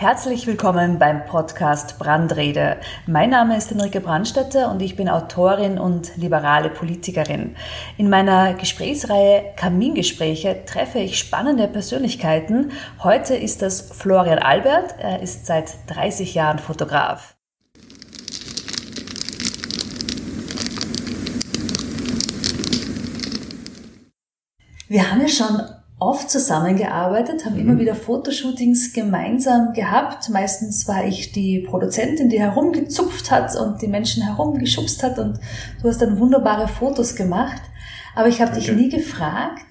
Herzlich willkommen beim Podcast Brandrede. Mein Name ist Enrique Brandstätter und ich bin Autorin und liberale Politikerin. In meiner Gesprächsreihe Kamingespräche treffe ich spannende Persönlichkeiten. Heute ist das Florian Albert. Er ist seit 30 Jahren Fotograf. Wir haben ja schon oft zusammengearbeitet, haben mhm. immer wieder Fotoshootings gemeinsam gehabt. Meistens war ich die Produzentin, die herumgezupft hat und die Menschen herumgeschubst hat und du hast dann wunderbare Fotos gemacht. Aber ich habe dich nie gefragt,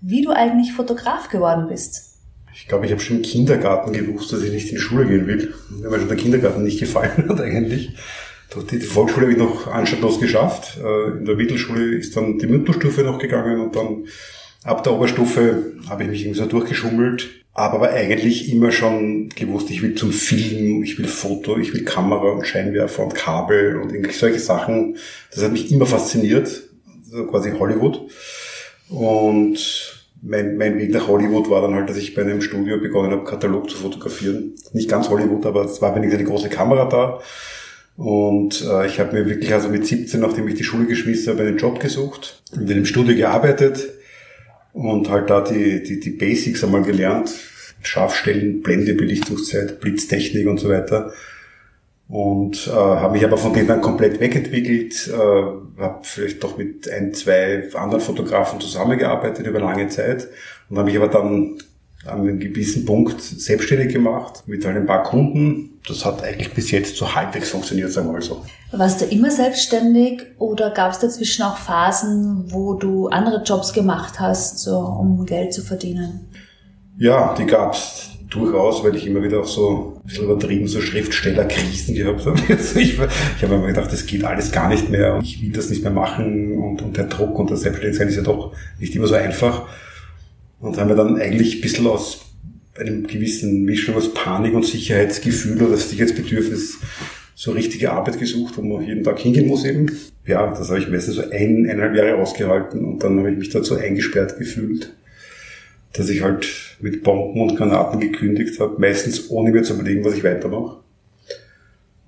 wie du eigentlich Fotograf geworden bist. Ich glaube, ich habe schon im Kindergarten gewusst, dass ich nicht in die Schule gehen will. Mir war schon der Kindergarten nicht gefallen hat eigentlich. Die Volksschule habe ich noch anstandslos geschafft. Äh, in der Mittelschule ist dann die Mittelstufe noch gegangen und dann Ab der Oberstufe habe ich mich irgendwie so durchgeschummelt, aber eigentlich immer schon gewusst, ich will zum Film, ich will Foto, ich will Kamera und Scheinwerfer und Kabel und irgendwie solche Sachen. Das hat mich immer fasziniert, also quasi Hollywood. Und mein, mein Weg nach Hollywood war dann halt, dass ich bei einem Studio begonnen habe, Katalog zu fotografieren. Nicht ganz Hollywood, aber es war wenigstens eine große Kamera da. Und äh, ich habe mir wirklich also mit 17, nachdem ich die Schule geschmissen habe, einen Job gesucht, in einem Studio gearbeitet und halt da die, die, die Basics einmal gelernt. Scharfstellen, Blende, Belichtungszeit, Blitztechnik und so weiter. Und äh, habe mich aber von denen dann komplett wegentwickelt, äh, habe vielleicht doch mit ein, zwei anderen Fotografen zusammengearbeitet über lange Zeit und habe mich aber dann an einem gewissen Punkt selbstständig gemacht mit ein paar Kunden. Das hat eigentlich bis jetzt so halbwegs funktioniert, sagen wir mal so. Warst du immer selbstständig oder gab es dazwischen auch Phasen, wo du andere Jobs gemacht hast, so, um Geld zu verdienen? Ja, die gab's durchaus, weil ich immer wieder auch so ein bisschen übertrieben so Schriftstellerkrisen gehabt habe. Also ich, ich habe mir gedacht, das geht alles gar nicht mehr und ich will das nicht mehr machen und, und der Druck und das Selbstständigsein ist ja doch nicht immer so einfach. Und haben wir dann eigentlich ein bisschen aus einem gewissen Mischung aus Panik und Sicherheitsgefühl oder Sicherheitsbedürfnis so richtige Arbeit gesucht, wo man jeden Tag hingehen muss eben. Ja, das habe ich meistens so ein, eineinhalb Jahre ausgehalten und dann habe ich mich dazu eingesperrt gefühlt, dass ich halt mit Bomben und Granaten gekündigt habe, meistens ohne mir zu überlegen, was ich weitermache.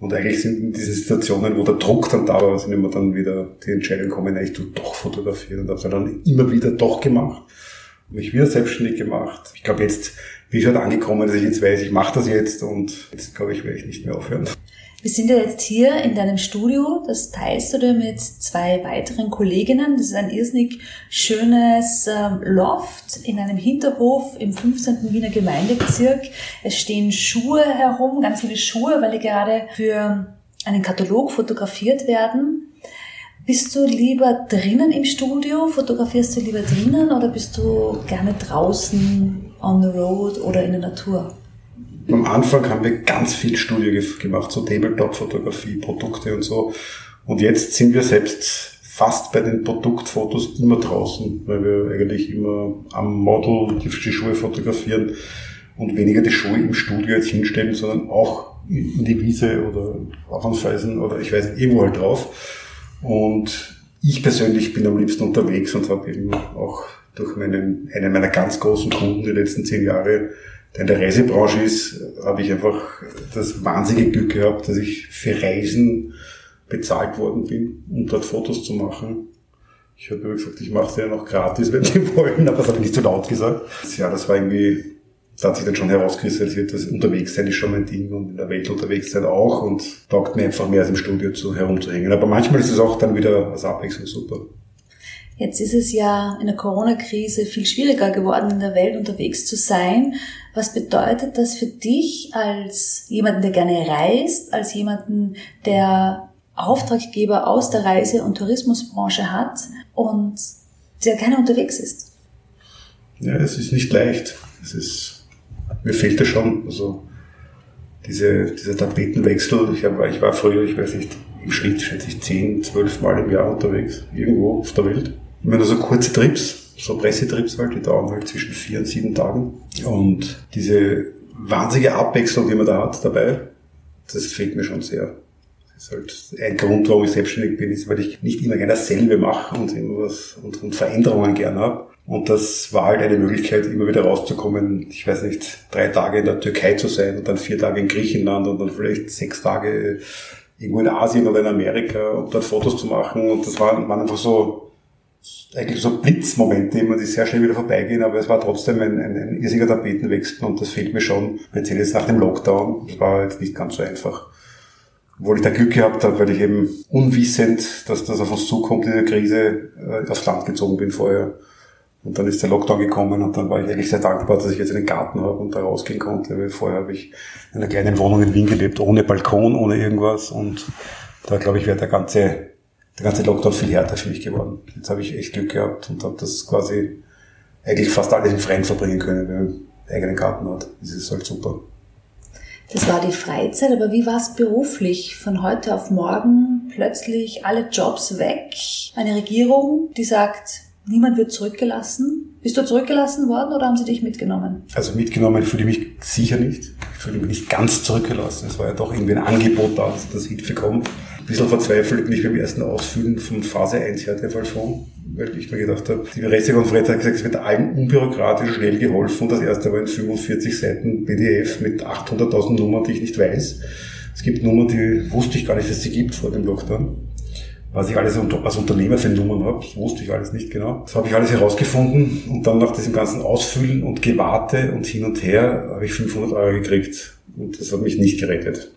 Und eigentlich sind in diesen Situationen, wo der Druck dann da war, sind immer dann wieder die Entscheidung gekommen, ich tu doch fotografieren und habe dann immer wieder doch gemacht mich wieder selbstständig gemacht. Ich glaube, jetzt bin ich schon angekommen, dass ich jetzt weiß, ich mache das jetzt und jetzt glaube ich, werde ich nicht mehr aufhören. Wir sind ja jetzt hier in deinem Studio, das teilst du dir mit zwei weiteren Kolleginnen. Das ist ein irrsinnig schönes ähm, Loft in einem Hinterhof im 15. Wiener Gemeindebezirk. Es stehen Schuhe herum, ganz viele Schuhe, weil die gerade für einen Katalog fotografiert werden. Bist du lieber drinnen im Studio? Fotografierst du lieber drinnen oder bist du gerne draußen on the road oder in der Natur? Am Anfang haben wir ganz viel Studio gemacht, so Tabletop-Fotografie, Produkte und so. Und jetzt sind wir selbst fast bei den Produktfotos immer draußen, weil wir eigentlich immer am Model die Schuhe fotografieren und weniger die Schuhe im Studio jetzt hinstellen, sondern auch in die Wiese oder auf den Felsen oder ich weiß nicht, irgendwo halt drauf. Und ich persönlich bin am liebsten unterwegs und habe eben auch durch meinen, einen meiner ganz großen Kunden die letzten zehn Jahre, der in der Reisebranche ist, habe ich einfach das wahnsinnige Glück gehabt, dass ich für Reisen bezahlt worden bin, um dort Fotos zu machen. Ich habe gesagt, ich mache es ja noch gratis, wenn die wollen, aber das habe ich nicht zu laut gesagt. Ja, das war irgendwie hat sich dann schon herauskristallisiert, dass unterwegs sein ist schon mein Ding und in der Welt unterwegs sein auch und taugt mir einfach mehr als im Studio zu, herumzuhängen. Aber manchmal ist es auch dann wieder als Abwechslung super. Jetzt ist es ja in der Corona-Krise viel schwieriger geworden, in der Welt unterwegs zu sein. Was bedeutet das für dich als jemanden, der gerne reist, als jemanden, der Auftraggeber aus der Reise- und Tourismusbranche hat und der gerne unterwegs ist? Ja, es ist nicht leicht. Es ist mir fehlt das schon. Also diese, dieser Tapetenwechsel. Ich, hab, ich war früher, ich weiß nicht, im Schnitt schätze ich 10, 12 Mal im Jahr unterwegs, irgendwo auf der Welt. Immer nur so kurze Trips, so Pressetrips halt, die dauern halt zwischen vier und sieben Tagen. Und diese wahnsinnige Abwechslung, die man da hat dabei, das fehlt mir schon sehr. Das ist halt ein Grund, warum ich selbstständig bin, ist, weil ich nicht immer gerne dasselbe mache und immer was und, und Veränderungen gerne habe. Und das war halt eine Möglichkeit, immer wieder rauszukommen. Ich weiß nicht, drei Tage in der Türkei zu sein und dann vier Tage in Griechenland und dann vielleicht sechs Tage irgendwo in Asien oder in Amerika und dort Fotos zu machen. Und das waren, waren einfach so, eigentlich so Blitzmomente, immer, die sehr schnell wieder vorbeigehen, aber es war trotzdem ein, ein, ein irrsinniger Tapetenwechsel und das fehlt mir schon, speziell jetzt nach dem Lockdown. Das war jetzt nicht ganz so einfach. Obwohl ich da Glück gehabt habe, weil ich eben unwissend, dass das auf uns zukommt in der Krise, äh, aufs Land gezogen bin vorher. Und dann ist der Lockdown gekommen und dann war ich eigentlich sehr dankbar, dass ich jetzt einen Garten habe und da rausgehen konnte, weil vorher habe ich in einer kleinen Wohnung in Wien gelebt, ohne Balkon, ohne irgendwas und da glaube ich wäre der ganze, der ganze Lockdown viel härter für mich geworden. Jetzt habe ich echt Glück gehabt und habe das quasi eigentlich fast alles im Freien verbringen können, wenn man einen eigenen Garten hat. Das ist halt super. Das war die Freizeit, aber wie war es beruflich? Von heute auf morgen plötzlich alle Jobs weg. Eine Regierung, die sagt, Niemand wird zurückgelassen. Bist du zurückgelassen worden oder haben sie dich mitgenommen? Also mitgenommen fühle ich mich sicher nicht. Ich fühle mich nicht ganz zurückgelassen. Es war ja doch irgendwie ein Angebot da, dass das Hilfe kommt. Ein bisschen verzweifelt bin ich beim ersten Ausfüllen von Phase 1 Härtefallfonds, weil ich mir gedacht habe, die Pressekonferenz hat gesagt, es wird allen unbürokratisch schnell geholfen. Das erste war ein 45 Seiten PDF mit 800.000 Nummern, die ich nicht weiß. Es gibt Nummern, die wusste ich gar nicht, dass sie gibt vor dem Lockdown was ich alles als Unternehmer für Nummern habe, das wusste ich alles nicht genau. Das habe ich alles herausgefunden und dann nach diesem ganzen Ausfüllen und Gewarte und hin und her habe ich 500 Euro gekriegt und das hat mich nicht gerettet.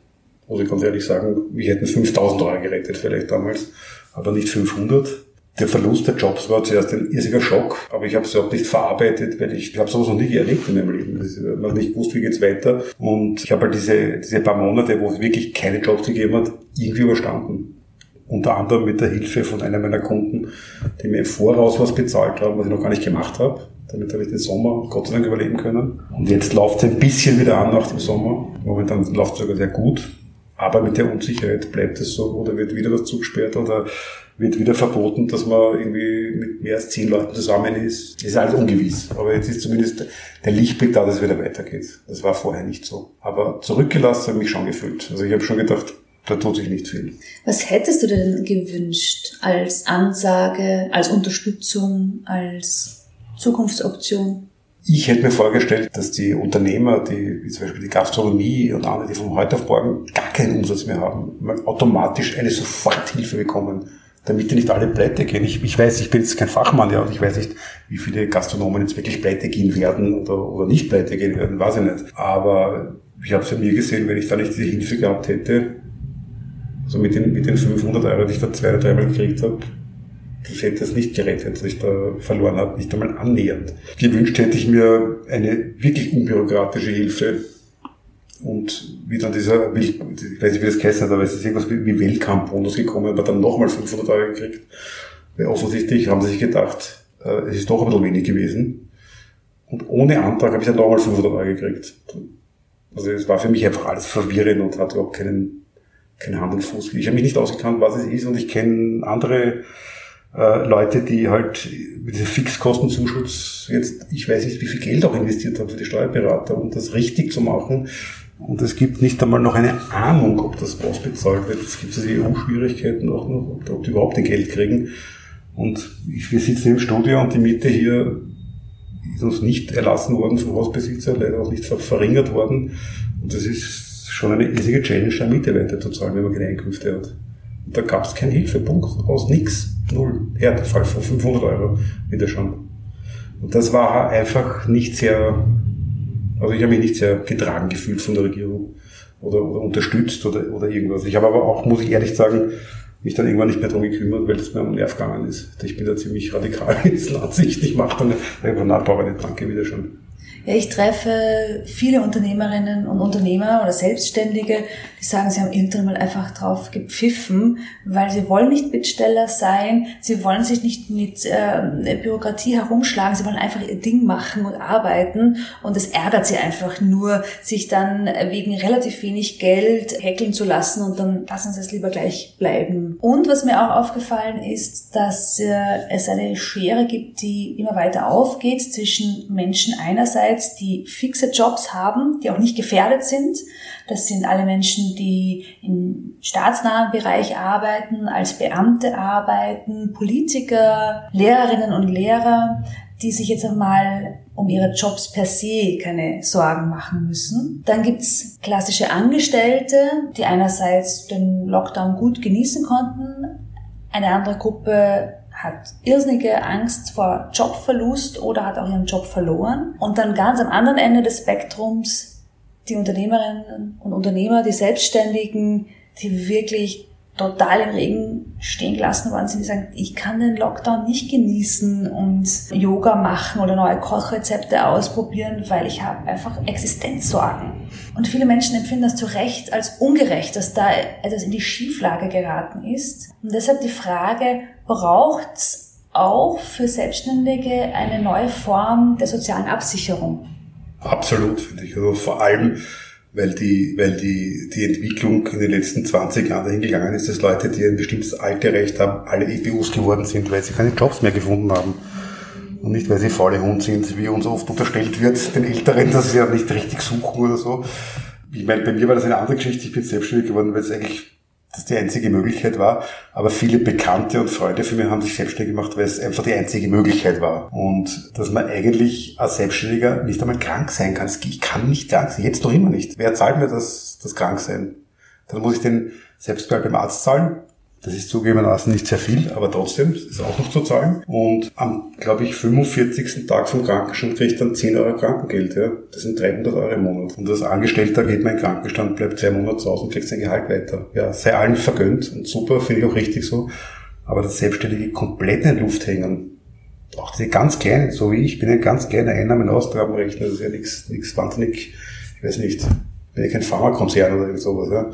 Muss ich ganz ehrlich sagen, wir hätten 5000 Euro gerettet vielleicht damals, aber nicht 500. Der Verlust der Jobs war zuerst ein irrsiger Schock, aber ich habe es überhaupt nicht verarbeitet, weil ich, ich habe sowas noch nie erlebt in meinem Leben. Man nicht wusste, wie geht's weiter. Und ich habe halt diese, diese paar Monate, wo es wirklich keine Jobs gegeben hat, irgendwie überstanden unter anderem mit der Hilfe von einem meiner Kunden, die mir im Voraus was bezahlt haben, was ich noch gar nicht gemacht habe. Damit habe ich den Sommer Gott sei Dank überleben können. Und jetzt läuft es ein bisschen wieder an nach dem Sommer. Momentan läuft es sogar sehr gut. Aber mit der Unsicherheit bleibt es so oder wird wieder was zugesperrt oder wird wieder verboten, dass man irgendwie mit mehr als zehn Leuten zusammen ist. Das ist alles ungewiss. Aber jetzt ist zumindest der Lichtblick da, dass es wieder weitergeht. Das war vorher nicht so. Aber zurückgelassen habe ich mich schon gefühlt. Also ich habe schon gedacht, da tut sich nicht viel. Was hättest du denn gewünscht als Ansage, als Unterstützung, als Zukunftsoption? Ich hätte mir vorgestellt, dass die Unternehmer, die, wie zum Beispiel die Gastronomie und andere, die von heute auf morgen gar keinen Umsatz mehr haben, automatisch eine Soforthilfe bekommen, damit die nicht alle pleite gehen. Ich, ich weiß, ich bin jetzt kein Fachmann, ja, und ich weiß nicht, wie viele Gastronomen jetzt wirklich pleite gehen werden oder, oder nicht pleite gehen werden, weiß ich nicht. Aber ich habe es ja mir gesehen, wenn ich da nicht diese Hilfe gehabt hätte, also mit den, mit den 500 Euro, die ich da zwei oder dreimal gekriegt habe, das hätte es nicht gerettet, dass ich da verloren habe, nicht einmal annähernd. Gewünscht hätte ich mir eine wirklich unbürokratische Hilfe und wie dann dieser, ich weiß nicht, wie das geheißen hat, aber es ist irgendwas wie Weltkampfbonus gekommen, aber dann nochmal 500 Euro gekriegt. Weil offensichtlich haben sie sich gedacht, äh, es ist doch ein bisschen wenig gewesen. Und ohne Antrag habe ich dann nochmal 500 Euro gekriegt. Also es war für mich einfach alles verwirrend und hat überhaupt keinen kein Hand und Fuß. Ich habe mich nicht ausgekannt, was es ist und ich kenne andere äh, Leute, die halt mit diesem Fixkostenzuschuss jetzt, ich weiß nicht, wie viel Geld auch investiert haben für die Steuerberater, um das richtig zu machen. Und es gibt nicht einmal noch eine Ahnung, ob das ausbezahlt wird. Es gibt diese EU-Schwierigkeiten auch noch, ob, die überhaupt den Geld kriegen. Und wir sitzen im Studio und die Miete hier ist uns nicht erlassen worden vom Hausbesitzer, leider auch nicht verringert worden. Und das ist schon eine riesige Challenge, eine Miete weiterzuzahlen, wenn man keine Einkünfte hat. Und da gab es keinen Hilfepunkt, aus nix, null, Härtefall von 500 Euro wieder schon. Und das war einfach nicht sehr, also ich habe mich nicht sehr getragen gefühlt von der Regierung oder, oder unterstützt oder, oder irgendwas. Ich habe aber auch, muss ich ehrlich sagen, mich dann irgendwann nicht mehr darum gekümmert, weil es mir am Nerv gegangen ist. Ich bin da ziemlich radikal in dieser Ansicht. Ich mache dann einfach nachbauen, danke wieder schon. Ja, ich treffe viele Unternehmerinnen und Unternehmer oder Selbstständige, die sagen, sie haben irgendwann mal einfach drauf gepfiffen, weil sie wollen nicht Bittsteller sein, sie wollen sich nicht mit äh, Bürokratie herumschlagen, sie wollen einfach ihr Ding machen und arbeiten und es ärgert sie einfach nur, sich dann wegen relativ wenig Geld heckeln zu lassen und dann lassen sie es lieber gleich bleiben. Und was mir auch aufgefallen ist, dass äh, es eine Schere gibt, die immer weiter aufgeht zwischen Menschen einerseits einerseits, die fixe Jobs haben, die auch nicht gefährdet sind. Das sind alle Menschen, die im staatsnahen Bereich arbeiten, als Beamte arbeiten, Politiker, Lehrerinnen und Lehrer, die sich jetzt einmal um ihre Jobs per se keine Sorgen machen müssen. Dann gibt's klassische Angestellte, die einerseits den Lockdown gut genießen konnten. Eine andere Gruppe hat irrsinnige Angst vor Jobverlust oder hat auch ihren Job verloren. Und dann ganz am anderen Ende des Spektrums die Unternehmerinnen und Unternehmer, die Selbstständigen, die wirklich total im Regen stehen gelassen worden sind, die sagen, ich kann den Lockdown nicht genießen und Yoga machen oder neue Kochrezepte ausprobieren, weil ich habe einfach Existenzsorgen. Und viele Menschen empfinden das zu Recht als ungerecht, dass da etwas in die Schieflage geraten ist. Und deshalb die Frage, braucht es auch für Selbstständige eine neue Form der sozialen Absicherung? Absolut, finde ich. Also vor allem weil die, weil die, die Entwicklung in den letzten 20 Jahren dahin gegangen ist, dass Leute, die ein bestimmtes Alterrecht haben, alle EPUs geworden sind, weil sie keine Jobs mehr gefunden haben. Und nicht, weil sie faule Hund sind, wie uns oft unterstellt wird, den Älteren, dass sie ja nicht richtig suchen oder so. Ich meine, bei mir war das eine andere Geschichte. Ich bin selbstständig geworden, weil es eigentlich das die einzige Möglichkeit war. Aber viele Bekannte und Freunde für mich haben sich selbstständig gemacht, weil es einfach die einzige Möglichkeit war. Und dass man eigentlich als Selbstständiger nicht einmal krank sein kann. Ich kann nicht krank sein, jetzt noch immer nicht. Wer zahlt mir das, das Kranksein? Dann muss ich den Selbstbehalt beim Arzt zahlen. Das ist zugegebenermaßen nicht sehr viel, aber trotzdem ist auch noch zu zahlen. Und am, glaube ich, 45. Tag vom Krankenstand kriege ich dann 10 Euro Krankengeld. Ja. Das sind 300 Euro im Monat. Und als Angestellter geht mein Krankenstand, bleibt zwei Monate zu Hause und kriegt sein Gehalt weiter. Ja, sei allen vergönnt und super, finde ich auch richtig so. Aber das Selbstständige komplett in Luft hängen, auch diese ganz kleinen, so wie ich, bin ein ganz kleiner Einnahmen-Austragenrechner, das ist ja nichts wahnsinnig, ich weiß nicht, bin ja kein Pharmakonzern oder irgend sowas. Ja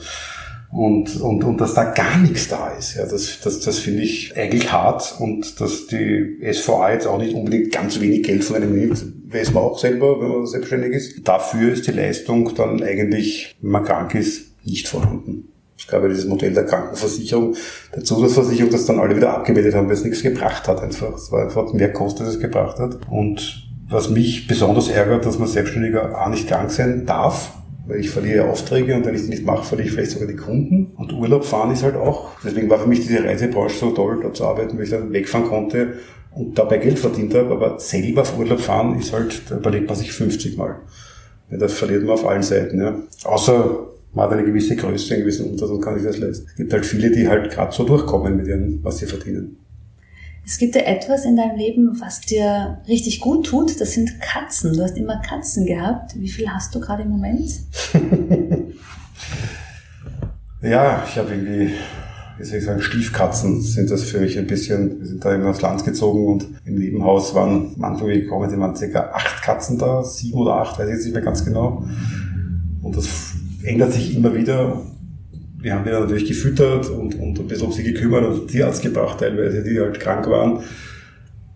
und, und, und dass da gar nichts da ist. Ja, das, das, das finde ich eigentlich hart und dass die SVA jetzt auch nicht unbedingt ganz wenig Geld von einem nimmt, weiß man auch selber, wenn man selbstständig ist. Dafür ist die Leistung dann eigentlich, wenn man krank ist, nicht vorhanden. Gab ja dieses Modell der Krankenversicherung, der Zusatzversicherung, das dann alle wieder abgemeldet haben, weil es nichts gebracht hat einfach. Es war einfach mehr Kosten, als es gebracht hat. Und was mich besonders ärgert, dass man Selbstständiger auch nicht krank sein darf, weil ich verliere Aufträge und wenn ich die nicht mache, verliere ich vielleicht sogar die Kunden. Und Urlaub fahren ist halt auch, deswegen war für mich diese Reisebranche so toll, dort zu arbeiten, weil ich dann wegfahren konnte und dabei Geld verdient habe, aber selber auf Urlaub fahren ist halt, da überlegt man sich 50 Mal. Ja, das verliert man auf allen Seiten, ja. Außer man hat eine gewisse Größe, einen gewissen Unterschied und kann sich das leisten. Es gibt halt viele, die halt gerade so durchkommen mit ihren, was sie verdienen. Es gibt ja etwas in deinem Leben, was dir richtig gut tut. Das sind Katzen. Du hast immer Katzen gehabt. Wie viel hast du gerade im Moment? ja, ich habe irgendwie, wie soll ich sagen, Stiefkatzen sind das für mich ein bisschen. Wir sind da immer aufs Land gezogen und im Nebenhaus waren manchmal gekommen, die waren circa acht Katzen da, sieben oder acht, weiß ich jetzt nicht mehr ganz genau. Und das ändert sich immer wieder wir haben die natürlich gefüttert und, und ein bisschen um sie gekümmert und Tierarzt gebracht teilweise, die halt krank waren.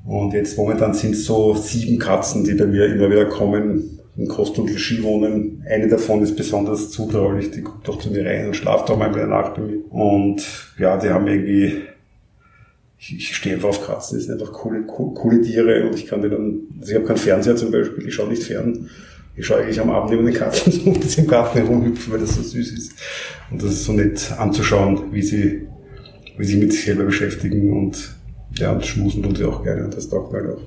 Und jetzt momentan sind es so sieben Katzen, die bei mir immer wieder kommen, in Kost- und Ski wohnen. Eine davon ist besonders zutraulich, die guckt doch zu mir rein und schlaft auch mal in der Nacht bei mir. Und ja, die haben irgendwie, ich, ich stehe einfach auf Katzen, das sind einfach coole, coole, coole Tiere und ich kann die dann, also ich habe keinen Fernseher zum Beispiel, ich schaue nicht fern. Ich schaue eigentlich am Abend neben den Katzen so ein bisschen im Garten herumhüpfen, weil das so süß ist. Und das ist so nett anzuschauen, wie sie, wie sie mit sich selber beschäftigen und, ja, und schmusen tun sie auch gerne und das taugt mir halt auch.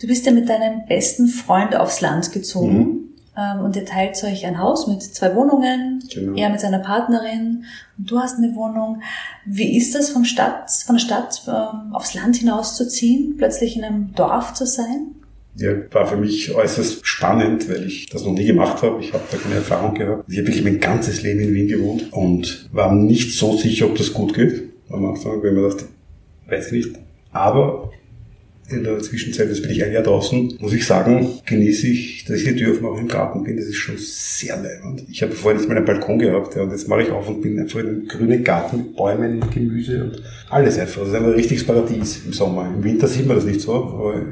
Du bist ja mit deinem besten Freund aufs Land gezogen. Mhm. Ähm, und ihr teilt euch ein Haus mit zwei Wohnungen, genau. er mit seiner Partnerin und du hast eine Wohnung. Wie ist das von, Stadt, von der Stadt ähm, aufs Land hinauszuziehen, plötzlich in einem Dorf zu sein? Ja, war für mich äußerst spannend, weil ich das noch nie gemacht habe. Ich habe da keine Erfahrung gehabt. Ich habe wirklich mein ganzes Leben in Wien gewohnt und war nicht so sicher, ob das gut geht. Am Anfang, wenn man dachte, weiß ich nicht. Aber in der Zwischenzeit, jetzt bin ich ein Jahr draußen, muss ich sagen, genieße ich, dass ich die Tür aufmache im Garten bin. Das ist schon sehr leibend. Ich habe vorhin jetzt mal einen Balkon gehabt ja, und jetzt mache ich auf und bin einfach in einem grünen Garten mit Bäumen, Gemüse und alles einfach. Das ist ein richtiges Paradies im Sommer. Im Winter sieht man das nicht so, aber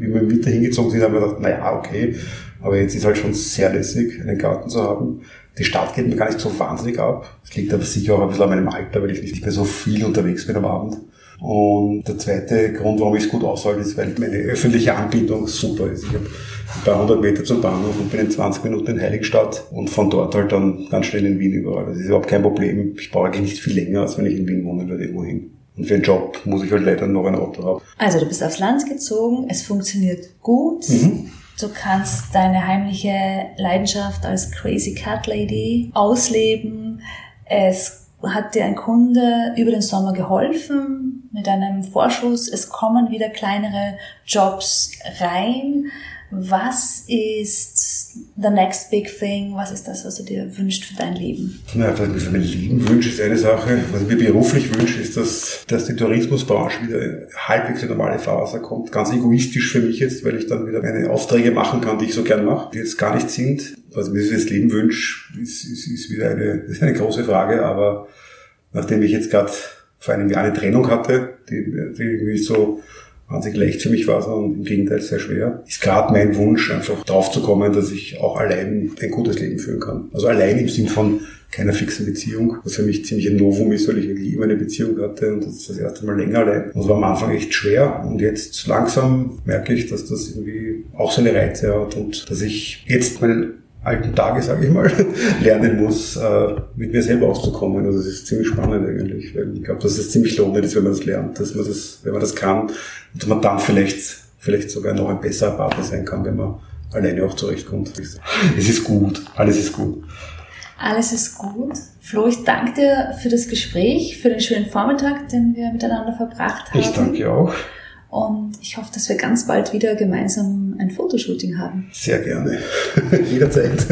wie wir im Winter hingezogen sind, haben wir gedacht, naja, okay, aber jetzt ist halt schon sehr lässig, einen Garten zu haben. Die Stadt geht mir gar nicht so wahnsinnig ab. Das liegt aber sicher auch ein bisschen an meinem Alter, weil ich nicht mehr so viel unterwegs bin am Abend. Und der zweite Grund, warum ich es gut aushalte, ist, weil meine öffentliche Anbindung super ist. Ich habe ein paar hundert Meter zum Bahnhof und bin in 20 Minuten in Heiligenstadt und von dort halt dann ganz schnell in Wien überall. Das ist überhaupt kein Problem. Ich brauche eigentlich nicht viel länger, als wenn ich in Wien wohne oder irgendwo hin. Und für einen Job muss ich halt leider noch ein Auto haben. Also du bist aufs Land gezogen, es funktioniert gut. Mhm. Du kannst deine heimliche Leidenschaft als Crazy Cat Lady ausleben. Es hat dir ein Kunde über den Sommer geholfen mit einem Vorschuss. Es kommen wieder kleinere Jobs rein. Was ist the next big thing? Was ist das, was du dir wünschst für dein Leben? Ja, was ich mir für mein Leben wünsche, ist eine Sache. Was ich mir beruflich wünsche, ist, dass, dass die Tourismusbranche wieder halbwegs in normale Phase kommt. Ganz egoistisch für mich jetzt, weil ich dann wieder meine Aufträge machen kann, die ich so gern mache, die jetzt gar nicht sind. Was ich mir für das Leben wünsche, ist, ist, ist wieder eine, ist eine große Frage, aber nachdem ich jetzt gerade vor einem Jahr eine Trennung hatte, die, die irgendwie so wahnsinnig leicht für mich war, sondern im Gegenteil sehr schwer, ist gerade mein Wunsch, einfach drauf zu kommen, dass ich auch allein ein gutes Leben führen kann. Also allein im Sinn von keiner fixen Beziehung, was für mich ziemlich ein Novum ist, weil ich eigentlich immer eine Beziehung hatte und das ist das erste Mal länger allein. Das war am Anfang echt schwer und jetzt langsam merke ich, dass das irgendwie auch seine Reize hat und dass ich jetzt meinen alten Tage, sage ich mal, lernen muss, äh, mit mir selber auszukommen. Also das ist ziemlich spannend eigentlich, weil ich glaube, dass es ziemlich lohnend ist, wenn man das lernt, dass man das, wenn man das kann, und dass man dann vielleicht, vielleicht sogar noch ein besserer Partner sein kann, wenn man alleine auch zurechtkommt. Es ist gut, alles ist gut. Alles ist gut. Flo, ich danke dir für das Gespräch, für den schönen Vormittag, den wir miteinander verbracht haben. Ich danke auch. Und ich hoffe, dass wir ganz bald wieder gemeinsam ein Fotoshooting haben. Sehr gerne. Jederzeit.